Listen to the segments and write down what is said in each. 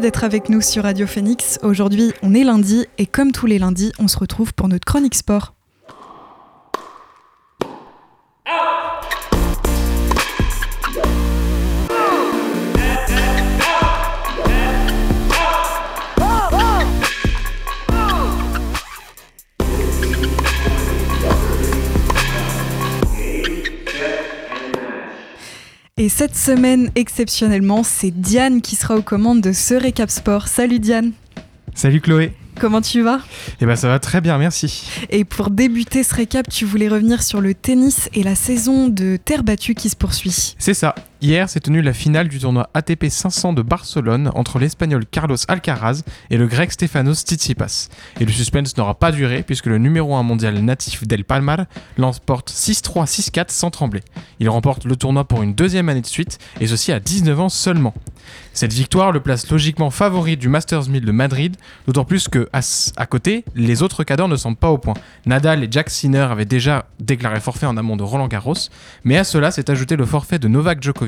d'être avec nous sur Radio Phoenix. Aujourd'hui, on est lundi et comme tous les lundis, on se retrouve pour notre chronique sport. Et cette semaine, exceptionnellement, c'est Diane qui sera aux commandes de ce récap sport. Salut Diane. Salut Chloé. Comment tu vas? Eh ben ça va très bien, merci. Et pour débuter ce récap, tu voulais revenir sur le tennis et la saison de terre battue qui se poursuit. C'est ça. Hier s'est tenue la finale du tournoi ATP 500 de Barcelone entre l'Espagnol Carlos Alcaraz et le Grec Stefanos Tsitsipas. Et le suspense n'aura pas duré puisque le numéro 1 mondial natif d'El Palmar l'emporte 6-3, 6-4 sans trembler. Il remporte le tournoi pour une deuxième année de suite et ceci à 19 ans seulement. Cette victoire le place logiquement favori du Masters 1000 de Madrid, d'autant plus que à, côté, les autres cadors ne sont pas au point. Nadal et Jack Sinner avaient déjà déclaré forfait en amont de Roland Garros, mais à cela s'est ajouté le forfait de Novak Djokovic,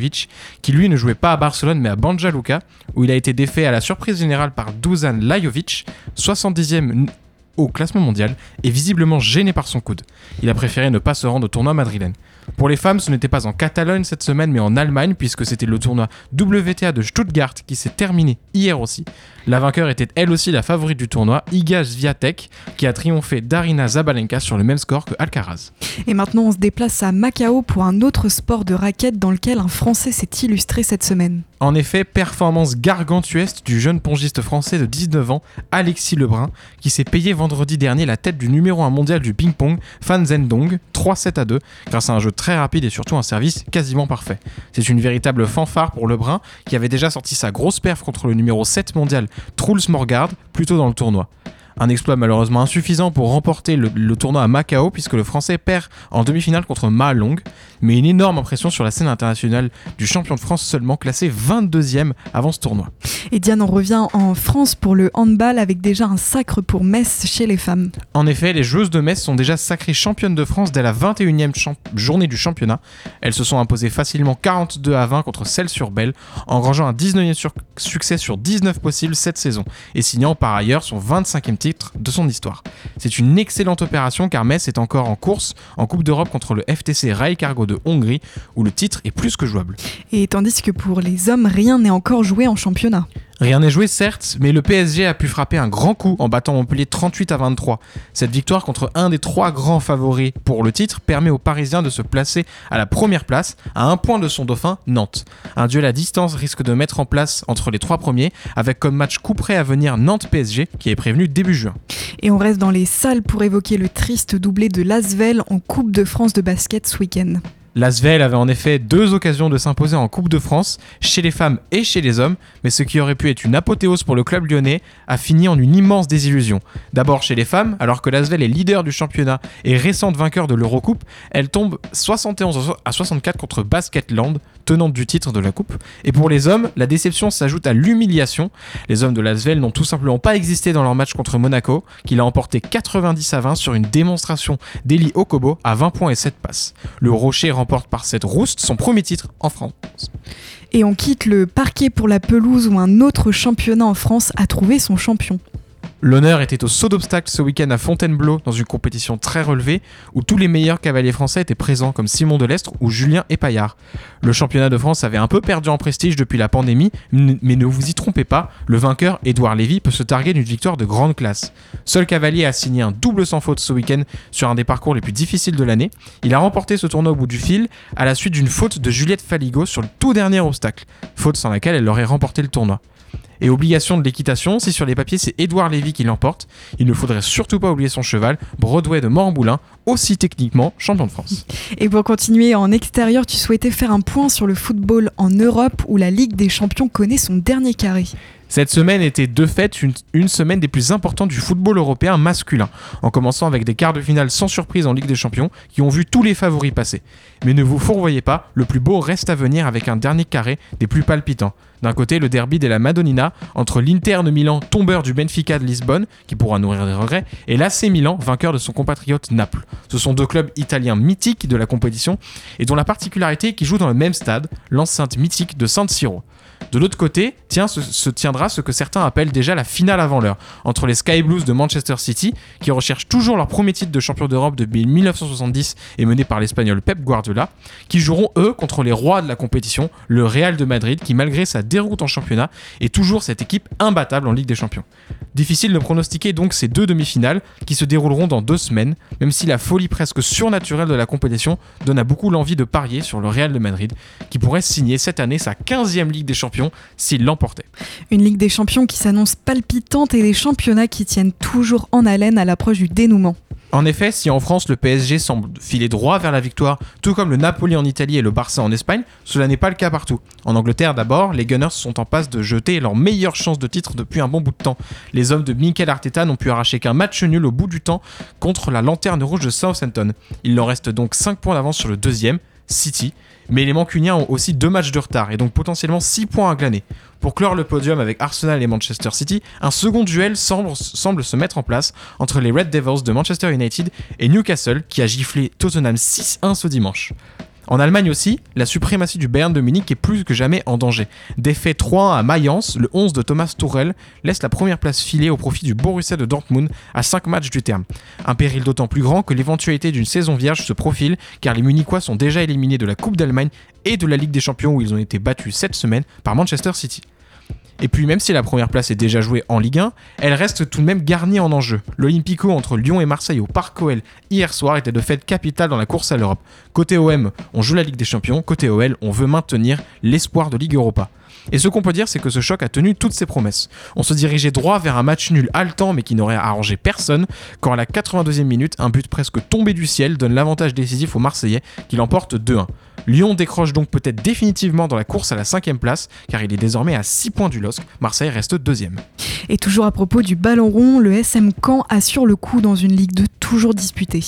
qui lui ne jouait pas à Barcelone mais à Banja Luka, où il a été défait à la surprise générale par Dusan Lajovic, 70e au classement mondial, et visiblement gêné par son coude. Il a préféré ne pas se rendre au tournoi madrilène. Pour les femmes, ce n'était pas en Catalogne cette semaine, mais en Allemagne, puisque c'était le tournoi WTA de Stuttgart qui s'est terminé hier aussi. La vainqueur était elle aussi la favorite du tournoi, Iga Swiatek, qui a triomphé d'Arina Zabalenka sur le même score que Alcaraz. Et maintenant, on se déplace à Macao pour un autre sport de raquette dans lequel un Français s'est illustré cette semaine. En effet, performance gargantuesque du jeune pongiste français de 19 ans, Alexis Lebrun, qui s'est payé vendredi dernier la tête du numéro 1 mondial du ping-pong, Fan Zhendong, 3-7 à 2, grâce à un jeu très rapide et surtout un service quasiment parfait. C'est une véritable fanfare pour Lebrun, qui avait déjà sorti sa grosse perf contre le numéro 7 mondial, Truls Morgard, plus tôt dans le tournoi. Un exploit malheureusement insuffisant pour remporter le, tournoi à Macao puisque le Français perd en demi-finale contre Ma Long, mais une énorme impression sur la scène internationale du champion de France seulement classé 22e avant ce tournoi. Et Diane, on revient en France pour le handball avec déjà un sacre pour Metz chez les femmes. En effet, les joueuses de Metz sont déjà sacrées championnes de France dès la 21e journée du championnat. Elles se sont imposées facilement 42 à 20 contre celles sur Belle, engrangeant un 19e succès sur 19 possibles cette saison et signant par ailleurs son 25e titre de son histoire. C'est une excellente opération car Metz est encore en course en Coupe d'Europe contre le FTC Rail Cargo de Hongrie où le titre est plus que jouable. Et tandis que pour les hommes, rien n'est encore joué en championnat. Rien n'est joué certes, mais le PSG a pu frapper un grand coup en battant Montpellier 38 à 23. Cette victoire contre un des trois grands favoris pour le titre permet aux Parisiens de se placer à la première place, à un point de son dauphin, Nantes. Un duel à distance risque de mettre en place entre les trois premiers, avec comme match coup à venir Nantes-PSG, qui est prévenu début juin. Et on reste dans les salles pour évoquer le triste doublé de Lasvel en Coupe de France de basket ce week-end. L'Asvel avait en effet deux occasions de s'imposer en Coupe de France, chez les femmes et chez les hommes, mais ce qui aurait pu être une apothéose pour le club lyonnais a fini en une immense désillusion. D'abord chez les femmes, alors que l'Asvel est leader du championnat et récente vainqueur de l'Eurocoupe, elle tombe 71 à 64 contre Basketland, tenante du titre de la Coupe. Et pour les hommes, la déception s'ajoute à l'humiliation. Les hommes de l'Asvel n'ont tout simplement pas existé dans leur match contre Monaco, qu'il a emporté 90 à 20 sur une démonstration d'Eli Okobo à 20 points et 7 passes. Le Rocher remporte par cette rouste son premier titre en France. Et on quitte le parquet pour la pelouse où un autre championnat en France a trouvé son champion. L'honneur était au saut d'obstacle ce week-end à Fontainebleau dans une compétition très relevée où tous les meilleurs cavaliers français étaient présents comme Simon Delestre ou Julien Epaillard. Le championnat de France avait un peu perdu en prestige depuis la pandémie, mais ne vous y trompez pas, le vainqueur Édouard Lévy peut se targuer d'une victoire de grande classe. Seul cavalier a signé un double sans faute ce week-end sur un des parcours les plus difficiles de l'année. Il a remporté ce tournoi au bout du fil à la suite d'une faute de Juliette Faligo sur le tout dernier obstacle, faute sans laquelle elle aurait remporté le tournoi. Et obligation de l'équitation, si sur les papiers c'est Édouard Lévy qui l'emporte, il ne faudrait surtout pas oublier son cheval, Broadway de Montboulin, aussi techniquement champion de France. Et pour continuer en extérieur, tu souhaitais faire un point sur le football en Europe où la Ligue des Champions connaît son dernier carré. Cette semaine était de fait une, semaine des plus importantes du football européen masculin, en commençant avec des quarts de finale sans surprise en Ligue des Champions qui ont vu tous les favoris passer. Mais ne vous fourvoyez pas, le plus beau reste à venir avec un dernier carré des plus palpitants. D'un côté, le derby de la Madonnina entre l'Inter de Milan, tombeur du Benfica de Lisbonne, qui pourra nourrir des regrets, et l'AC Milan, vainqueur de son compatriote Naples. Ce sont deux clubs italiens mythiques de la compétition et dont la particularité est qu'ils jouent dans le même stade, l'enceinte mythique de San Siro. De l'autre côté, se tiendra ce que certains appellent déjà la finale avant l'heure, entre les Sky Blues de Manchester City, qui recherchent toujours leur premier titre de champion d'Europe depuis 1970 et mené par l'espagnol Pep Guardiola, qui joueront eux contre les rois de la compétition, le Real de Madrid, qui malgré sa déroute en championnat est toujours cette équipe imbattable en Ligue des Champions. Difficile de pronostiquer donc ces deux demi-finales qui se dérouleront dans deux semaines, même si la folie presque surnaturelle de la compétition donne à beaucoup l'envie de parier sur le Real de Madrid, qui pourrait signer cette année sa 15e Ligue des Champions s'il l'emportait. Une Ligue des Champions qui s'annonce palpitante et des championnats qui tiennent toujours en haleine à l'approche du dénouement. En effet, si en France le PSG semble filer droit vers la victoire, tout comme le Napoli en Italie et le Barça en Espagne, cela n'est pas le cas partout. En Angleterre d'abord, les Gunners sont en passe de jeter leur meilleure chance de titre depuis un bon bout de temps. Les hommes de Mikel Arteta n'ont pu arracher qu'un match nul au bout du temps contre la lanterne rouge de Southampton. Il leur reste donc 5 points d'avance sur le deuxième, City, mais les Mancuniens ont aussi deux matchs de retard et donc potentiellement 6 points à glaner. Pour clore le podium avec Arsenal et Manchester City, un second duel semble, semble, se mettre en place entre les Red Devils de Manchester United et Newcastle qui a giflé Tottenham 6-1 ce dimanche. En Allemagne aussi, la suprématie du Bayern de Munich est plus que jamais en danger. Défait 3-1 à Mayence, le 11 de Thomas Tuchel laisse la première place filée au profit du Borussia de Dortmund à 5 matchs du terme. Un péril d'autant plus grand que l'éventualité d'une saison vierge se profile car les Munichois sont déjà éliminés de la Coupe d'Allemagne et de la Ligue des Champions où ils ont été battus cette semaine par Manchester City. Et puis même si la première place est déjà jouée en Ligue 1, elle reste tout de même garnie en enjeu. L'Olympico entre Lyon et Marseille au Parc OL hier soir était de fait capital dans la course à l'Europe. Côté OM, on joue la Ligue des Champions, côté OL, on veut maintenir l'espoir de Ligue Europa. Et ce qu'on peut dire, c'est que ce choc a tenu toutes ses promesses. On se dirigeait droit vers un match nul haletant mais qui n'aurait arrangé personne, quand à la 82e minute, un but presque tombé du ciel donne l'avantage décisif aux Marseillais qui l'emportent 2-1. Lyon décroche donc peut-être définitivement dans la course à la cinquième place, car il est désormais à 6 points du LOSC. Marseille reste deuxième. Et toujours à propos du ballon rond, le SM Caen assure le coup dans une Ligue 2 toujours disputée.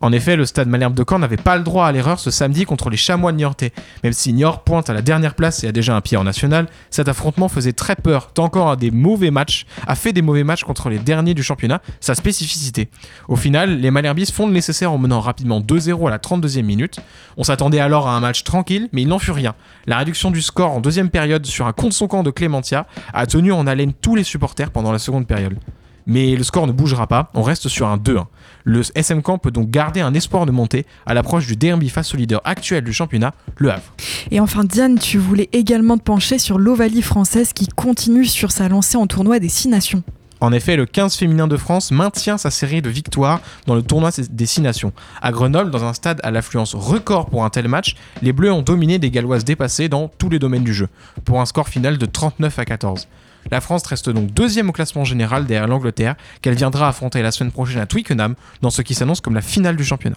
En effet, le stade Malherbe de Caen n'avait pas le droit à l'erreur ce samedi contre les Chamois Niortais. Même si Niort pointe à la dernière place et a déjà un pied en national, cet affrontement faisait très peur, tant encore à des mauvais matchs, a fait des mauvais matchs contre les derniers du championnat, sa spécificité. Au final, les Malherbis font le nécessaire en menant rapidement 2-0 à la 32e minute. On s'attendait alors à un match tranquille, mais il n'en fut rien. La réduction du score en deuxième période sur un contre son camp de Clémentia a tenu en haleine tous les supporters pendant la seconde période. Mais le score ne bougera pas, on reste sur un 2-1. Le SM Camp peut donc garder un espoir de montée à l'approche du derby face au leader actuel du championnat, le Havre. Et enfin, Diane, tu voulais également te pencher sur l'Ovalie française qui continue sur sa lancée en tournoi des 6 nations. En effet, le 15 féminin de France maintient sa série de victoires dans le tournoi des 6 nations. À Grenoble, dans un stade à l'affluence record pour un tel match, les Bleus ont dominé des Galloises dépassées dans tous les domaines du jeu, pour un score final de 39 à 14. La France reste donc deuxième au classement général derrière l'Angleterre, qu'elle viendra affronter la semaine prochaine à Twickenham, dans ce qui s'annonce comme la finale du championnat.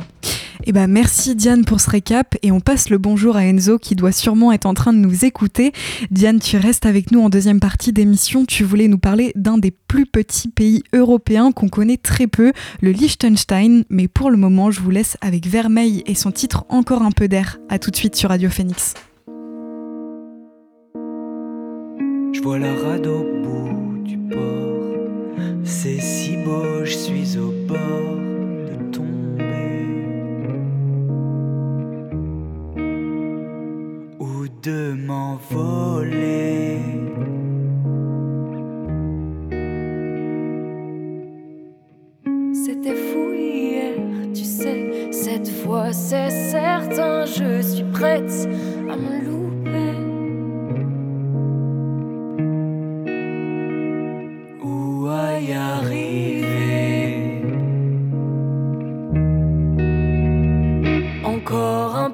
Eh ben merci Diane pour ce récap et on passe le bonjour à Enzo qui doit sûrement être en train de nous écouter. Diane, tu restes avec nous en deuxième partie d'émission. Tu voulais nous parler d'un des plus petits pays européens qu'on connaît très peu, le Liechtenstein. Mais pour le moment, je vous laisse avec Vermeil et son titre Encore un peu d'air. À tout de suite sur Radio Phoenix. Vois la rade bout du port. C'est si beau, je suis au bord de tomber. Ou de m'envoler. C'était fou hier, tu sais. Cette fois, c'est certain, je suis prête à me louper.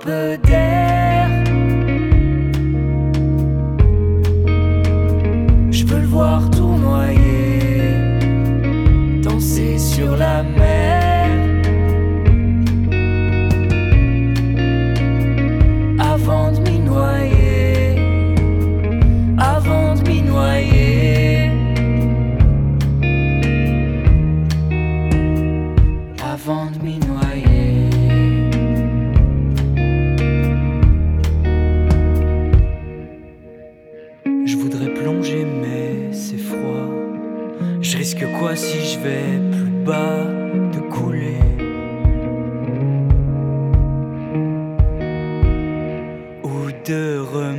Encore un Ou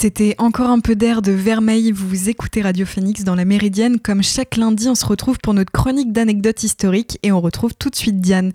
C'était encore un peu d'air de Vermeil. Vous écoutez Radio Phoenix dans la Méridienne. Comme chaque lundi, on se retrouve pour notre chronique d'anecdotes historiques et on retrouve tout de suite Diane.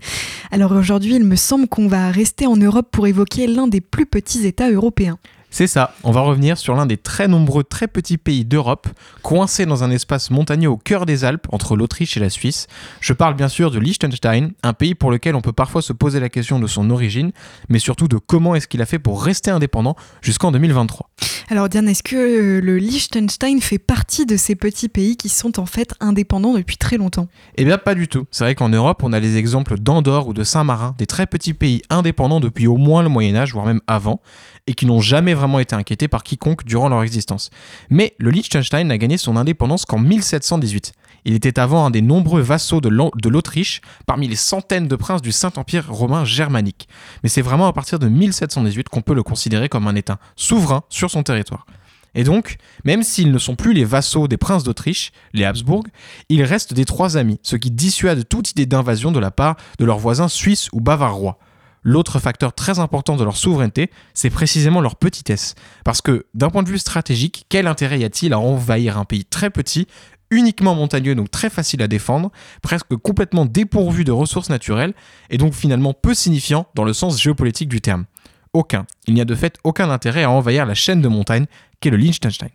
Alors aujourd'hui, il me semble qu'on va rester en Europe pour évoquer l'un des plus petits États européens. C'est ça, on va revenir sur l'un des très nombreux très petits pays d'Europe, coincé dans un espace montagneux au cœur des Alpes, entre l'Autriche et la Suisse. Je parle bien sûr de Liechtenstein, un pays pour lequel on peut parfois se poser la question de son origine, mais surtout de comment est-ce qu'il a fait pour rester indépendant jusqu'en 2023. Alors Diane, est-ce que euh, le Liechtenstein fait partie de ces petits pays qui sont en fait indépendants depuis très longtemps? Eh bien pas du tout. C'est vrai qu'en Europe, on a les exemples d'Andorre ou de Saint-Marin, des très petits pays indépendants depuis au moins le Moyen Âge, voire même avant, et qui n'ont jamais vraiment été inquiétés par quiconque durant leur existence. Mais le Liechtenstein n'a gagné son indépendance qu'en 1718. Il était avant un des nombreux vassaux de l'Autriche, parmi les centaines de princes du Saint-Empire romain germanique. Mais c'est vraiment à partir de 1718 qu'on peut le considérer comme un État souverain sur son territoire. Et donc, même s'ils ne sont plus les vassaux des princes d'Autriche, les Habsbourg, ils restent des trois amis, ce qui dissuade toute idée d'invasion de la part de leurs voisins suisses ou bavarois. L'autre facteur très important de leur souveraineté, c'est précisément leur petitesse. Parce que, d'un point de vue stratégique, quel intérêt y a-t-il à envahir un pays très petit, uniquement montagneux, donc très facile à défendre, presque complètement dépourvu de ressources naturelles, et donc finalement peu signifiant dans le sens géopolitique du terme? Aucun. Il n'y a de fait aucun intérêt à envahir la chaîne de montagnes qu'est le Liechtenstein.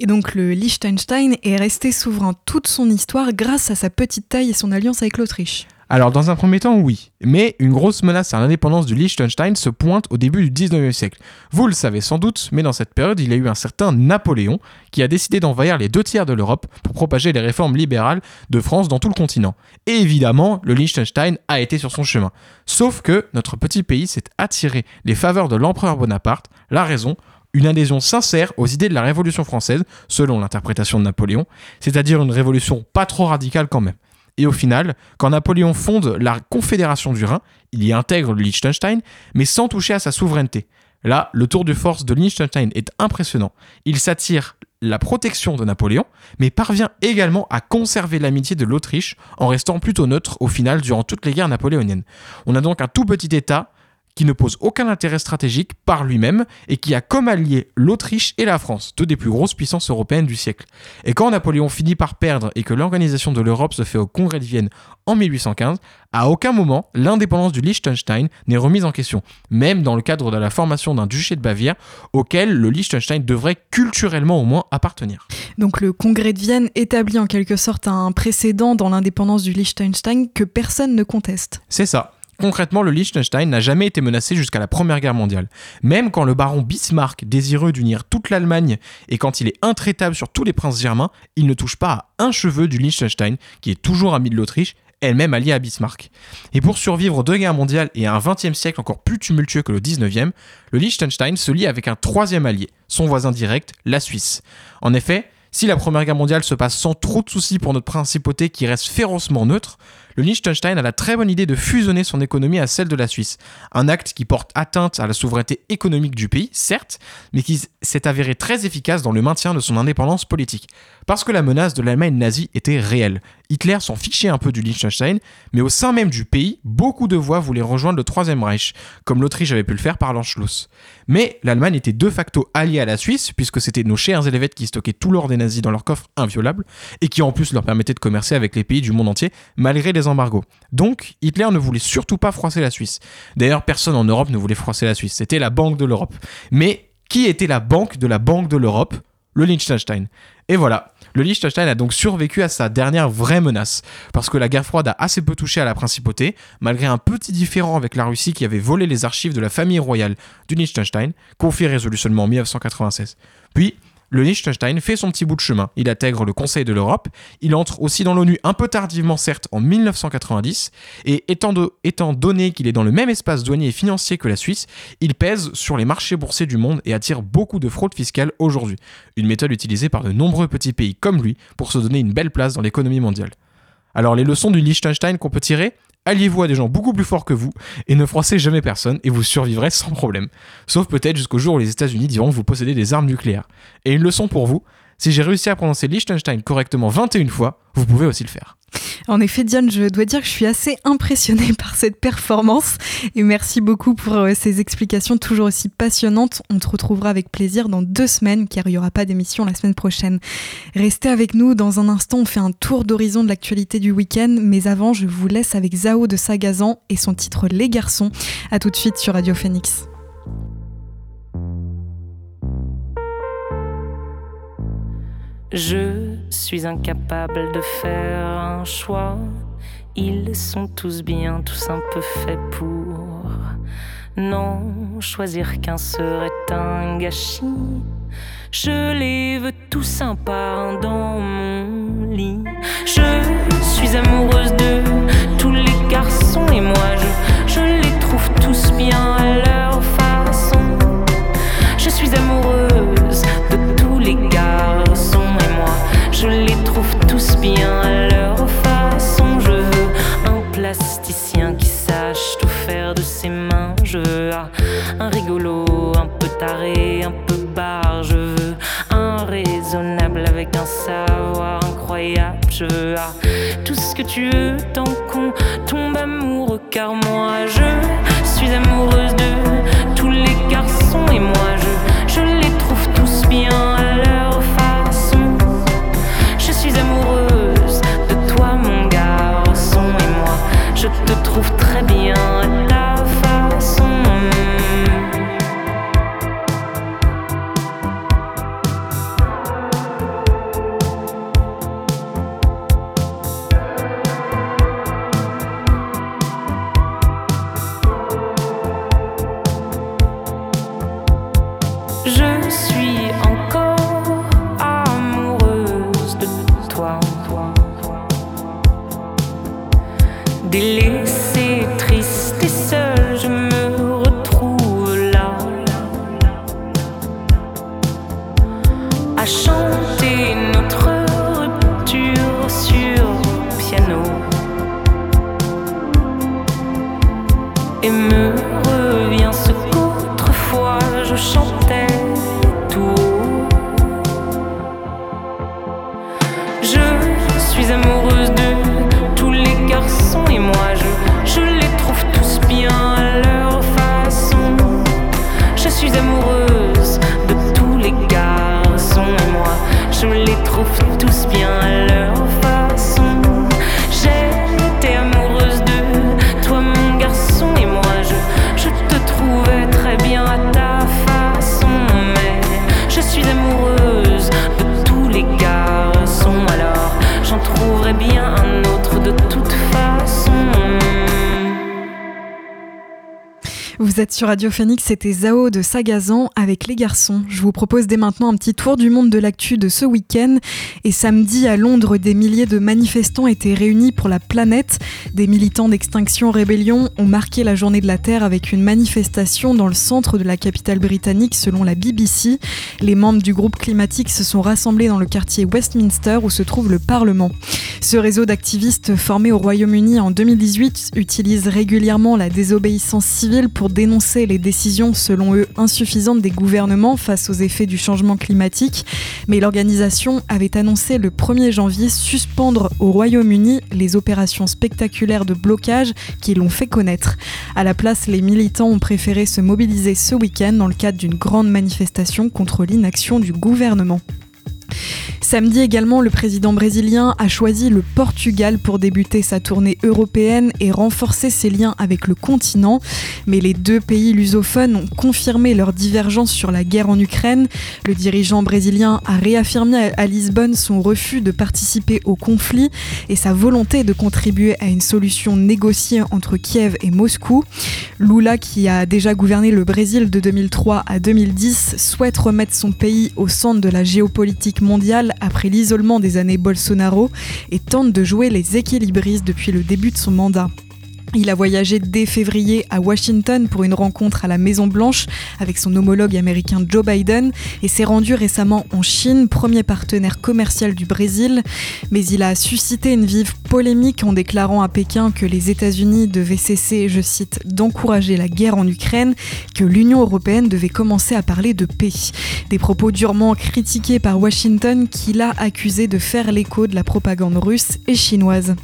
Et donc le Liechtenstein est resté souverain toute son histoire grâce à sa petite taille et son alliance avec l'Autriche. Alors, dans un premier temps, oui. Mais une grosse menace à l'indépendance du Liechtenstein se pointe au début du 19e siècle. Vous le savez sans doute, mais dans cette période, il y a eu un certain Napoléon qui a décidé d'envahir les deux tiers de l'Europe pour propager les réformes libérales de France dans tout le continent. Et évidemment, le Liechtenstein a été sur son chemin. Sauf que notre petit pays s'est attiré les faveurs de l'empereur Bonaparte. La raison une adhésion sincère aux idées de la Révolution française, selon l'interprétation de Napoléon, c'est-à-dire une révolution pas trop radicale quand même. Et au final, quand Napoléon fonde la Confédération du Rhin, il y intègre le Liechtenstein, mais sans toucher à sa souveraineté. Là, le tour de force de Liechtenstein est impressionnant. Il s'attire la protection de Napoléon, mais parvient également à conserver l'amitié de l'Autriche en restant plutôt neutre au final durant toutes les guerres napoléoniennes. On a donc un tout petit État qui ne pose aucun intérêt stratégique par lui-même et qui a comme allié l'Autriche et la France, deux des plus grosses puissances européennes du siècle. Et quand Napoléon finit par perdre et que l'organisation de l'Europe se fait au congrès de Vienne en 1815, à aucun moment l'indépendance du Liechtenstein n'est remise en question, même dans le cadre de la formation d'un duché de Bavière auquel le Liechtenstein devrait culturellement au moins appartenir. Donc le congrès de Vienne établit en quelque sorte un précédent dans l'indépendance du Liechtenstein que personne ne conteste. C'est ça. Concrètement, le Liechtenstein n'a jamais été menacé jusqu'à la Première Guerre mondiale. Même quand le baron Bismarck, désireux d'unir toute l'Allemagne, et quand il est intraitable sur tous les princes germains, il ne touche pas à un cheveu du Liechtenstein, qui est toujours ami de l'Autriche, elle-même alliée à Bismarck. Et pour survivre aux deux guerres mondiales et à un XXe siècle encore plus tumultueux que le XIXe, le Liechtenstein se lie avec un troisième allié, son voisin direct, la Suisse. En effet, si la Première Guerre mondiale se passe sans trop de soucis pour notre principauté qui reste férocement neutre, le Liechtenstein a la très bonne idée de fusionner son économie à celle de la Suisse. Un acte qui porte atteinte à la souveraineté économique du pays, certes, mais qui s'est avéré très efficace dans le maintien de son indépendance politique. Parce que la menace de l'Allemagne nazie était réelle. Hitler s'en fichait un peu du Liechtenstein, mais au sein même du pays, beaucoup de voix voulaient rejoindre le Troisième Reich, comme l'Autriche avait pu le faire par l'Anschluss. Mais l'Allemagne était de facto alliée à la Suisse, puisque c'était nos chers Helvètes qui stockaient tout l'or des nazis dans leur coffre inviolable, et qui en plus leur permettait de commercer avec les pays du monde entier, malgré les Donc, Hitler ne voulait surtout pas froisser la Suisse. D'ailleurs, personne en Europe ne voulait froisser la Suisse, c'était la Banque de l'Europe. Mais qui était la banque de la Banque de l'Europe? Le Liechtenstein. Et voilà, le Liechtenstein a donc survécu à sa dernière vraie menace, parce que la guerre froide a assez peu touché à la principauté, malgré un petit différend avec la Russie qui avait volé les archives de la famille royale du Liechtenstein, confié résolu seulement en 1996. Puis, le Liechtenstein fait son petit bout de chemin. Il intègre le Conseil de l'Europe, il entre aussi dans l'ONU un peu tardivement certes en 1990, et étant, donné qu'il est dans le même espace douanier et financier que la Suisse, il pèse sur les marchés boursiers du monde et attire beaucoup de fraude fiscale aujourd'hui. Une méthode utilisée par de nombreux petits pays comme lui pour se donner une belle place dans l'économie mondiale. Alors les leçons du Liechtenstein qu'on peut tirer? Alliez-vous à des gens beaucoup plus forts que vous et ne froissez jamais personne et vous survivrez sans problème. Sauf peut-être jusqu'au jour où les États-Unis diront que vous possédez des armes nucléaires. Et une leçon pour vous, si j'ai réussi à prononcer Liechtenstein correctement 21 fois, vous pouvez aussi le faire. En effet, Diane, je dois dire que je suis assez impressionnée par cette performance et merci beaucoup pour euh, ces explications toujours aussi passionnantes. On te retrouvera avec plaisir dans deux semaines car il n'y aura pas d'émission la semaine prochaine. Restez avec nous, dans un instant on fait un tour d'horizon de l'actualité du week-end, mais avant je vous laisse avec Zao de Sagazan et son titre Les garçons. A tout de suite sur Radio Phoenix. Je suis incapable de faire un choix. Ils sont tous bien, tous un peu faits pour. Non, choisir qu'un serait un gâchis. Je les veux tous un par dans mon lit. Je Car moi je suis amoureuse de tous les garçons et moi je, je les trouve tous bien à leur façon. Je suis amoureuse de toi, mon garçon, et moi, je te trouve très bien à Vous êtes sur Radio Phoenix, c'était Zao de Sagazan avec les garçons. Je vous propose dès maintenant un petit tour du monde de l'actu de ce week-end. Et samedi, à Londres, des milliers de manifestants étaient réunis pour la planète. Des militants d'Extinction Rébellion ont marqué la journée de la Terre avec une manifestation dans le centre de la capitale britannique selon la BBC. Les membres du groupe climatique se sont rassemblés dans le quartier Westminster où se trouve le Parlement. Ce réseau d'activistes formé au Royaume-Uni en 2018 utilise régulièrement la désobéissance civile pour dénoncer les décisions selon eux insuffisantes des gouvernements face aux effets du changement climatique. Mais l'organisation avait annoncé le 1er janvier suspendre au Royaume-Uni les opérations spectaculaires de blocage qui l'ont fait connaître. À la place, les militants ont préféré se mobiliser ce week-end dans le cadre d'une grande manifestation contre l'inaction du gouvernement. Samedi également, le président brésilien a choisi le Portugal pour débuter sa tournée européenne et renforcer ses liens avec le continent. Mais les deux pays lusophones ont confirmé leur divergence sur la guerre en Ukraine. Le dirigeant brésilien a réaffirmé à Lisbonne son refus de participer au conflit et sa volonté de contribuer à une solution négociée entre Kiev et Moscou. Lula, qui a déjà gouverné le Brésil de 2003 à 2010, souhaite remettre son pays au centre de la géopolitique mondiale après l'isolement des années Bolsonaro et tente de jouer les équilibristes depuis le début de son mandat. Il a voyagé dès février à Washington pour une rencontre à la Maison Blanche avec son homologue américain Joe Biden et s'est rendu récemment en Chine, premier partenaire commercial du Brésil. Mais il a suscité une vive polémique en déclarant à Pékin que les États-Unis devaient cesser, je cite, d'encourager la guerre en Ukraine, que l'Union européenne devait commencer à parler de paix. Des propos durement critiqués par Washington qui l'a accusé de faire l'écho de la propagande russe et chinoise.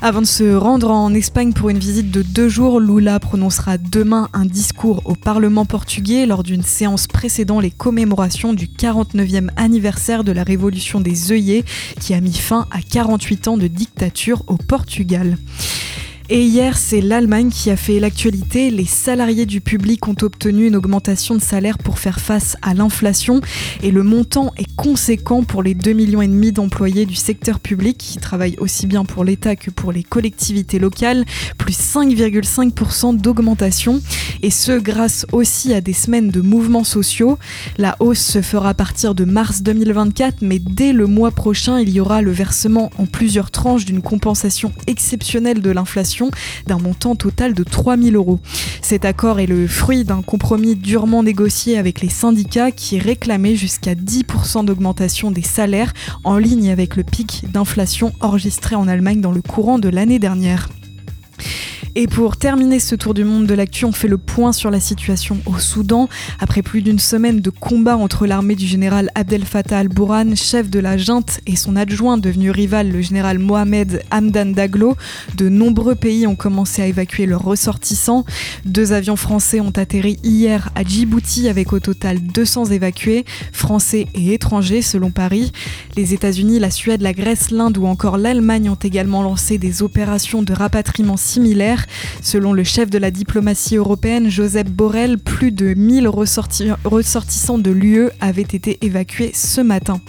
Avant de se rendre en Espagne pour une visite de deux jours, Lula prononcera demain un discours au Parlement portugais lors d'une séance précédant les commémorations du 49e anniversaire de la révolution des œillets qui a mis fin à 48 ans de dictature au Portugal. Et hier, c'est l'Allemagne qui a fait l'actualité. Les salariés du public ont obtenu une augmentation de salaire pour faire face à l'inflation et le montant est conséquent pour les 2,5 millions d'employés du secteur public qui travaillent aussi bien pour l'État que pour les collectivités locales, plus 5,5% d'augmentation et ce grâce aussi à des semaines de mouvements sociaux. La hausse se fera à partir de mars 2024 mais dès le mois prochain, il y aura le versement en plusieurs tranches d'une compensation exceptionnelle de l'inflation d'un montant total de 3 000 euros. Cet accord est le fruit d'un compromis durement négocié avec les syndicats qui réclamaient jusqu'à 10% d'augmentation des salaires en ligne avec le pic d'inflation enregistré en Allemagne dans le courant de l'année dernière. Et pour terminer ce tour du monde de l'actu, on fait le point sur la situation au Soudan. Après plus d'une semaine de combat entre l'armée du général Abdel Fattah al-Bourhan, chef de la junte, et son adjoint devenu rival, le général Mohamed Hamdan Daglo, de nombreux pays ont commencé à évacuer leurs ressortissants. Deux avions français ont atterri hier à Djibouti avec au total 200 évacués, français et étrangers selon Paris. Les États-Unis, la Suède, la Grèce, l'Inde ou encore l'Allemagne ont également lancé des opérations de rapatriement similaires. Selon le chef de la diplomatie européenne, Joseph Borrell, plus de 1000 ressorti ressortissants de l'UE avaient été évacués ce matin.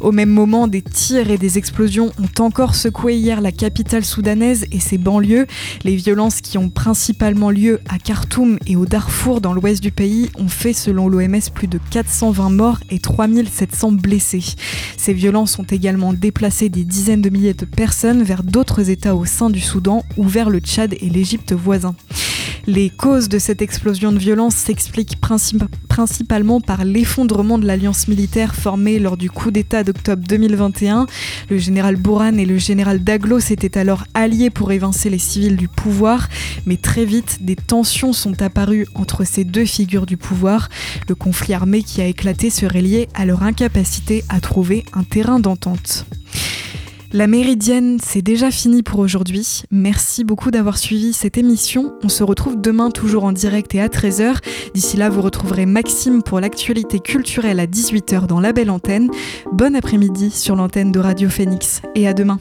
Au même moment, des tirs et des explosions ont encore secoué hier la capitale soudanaise et ses banlieues. Les violences qui ont principalement lieu à Khartoum et au Darfour dans l'ouest du pays ont fait, selon l'OMS, plus de 420 morts et 3700 blessés. Ces violences ont également déplacé des dizaines de milliers de personnes vers d'autres États au sein du Soudan ou vers le Tchad et l'Égypte voisin. Les causes de cette explosion de violence s'expliquent princip principalement par l'effondrement de l'alliance militaire formée lors du coup d'État d'octobre 2021. Le général Bourhan et le général Daglo s'étaient alors alliés pour évincer les civils du pouvoir, mais très vite, des tensions sont apparues entre ces deux figures du pouvoir. Le conflit armé qui a éclaté serait lié à leur incapacité à trouver un terrain d'entente. La Méridienne, c'est déjà fini pour aujourd'hui. Merci beaucoup d'avoir suivi cette émission. On se retrouve demain toujours en direct et à 13h. D'ici là, vous retrouverez Maxime pour l'actualité culturelle à 18h dans la belle antenne. Bon après-midi sur l'antenne de Radio Phoenix et à demain.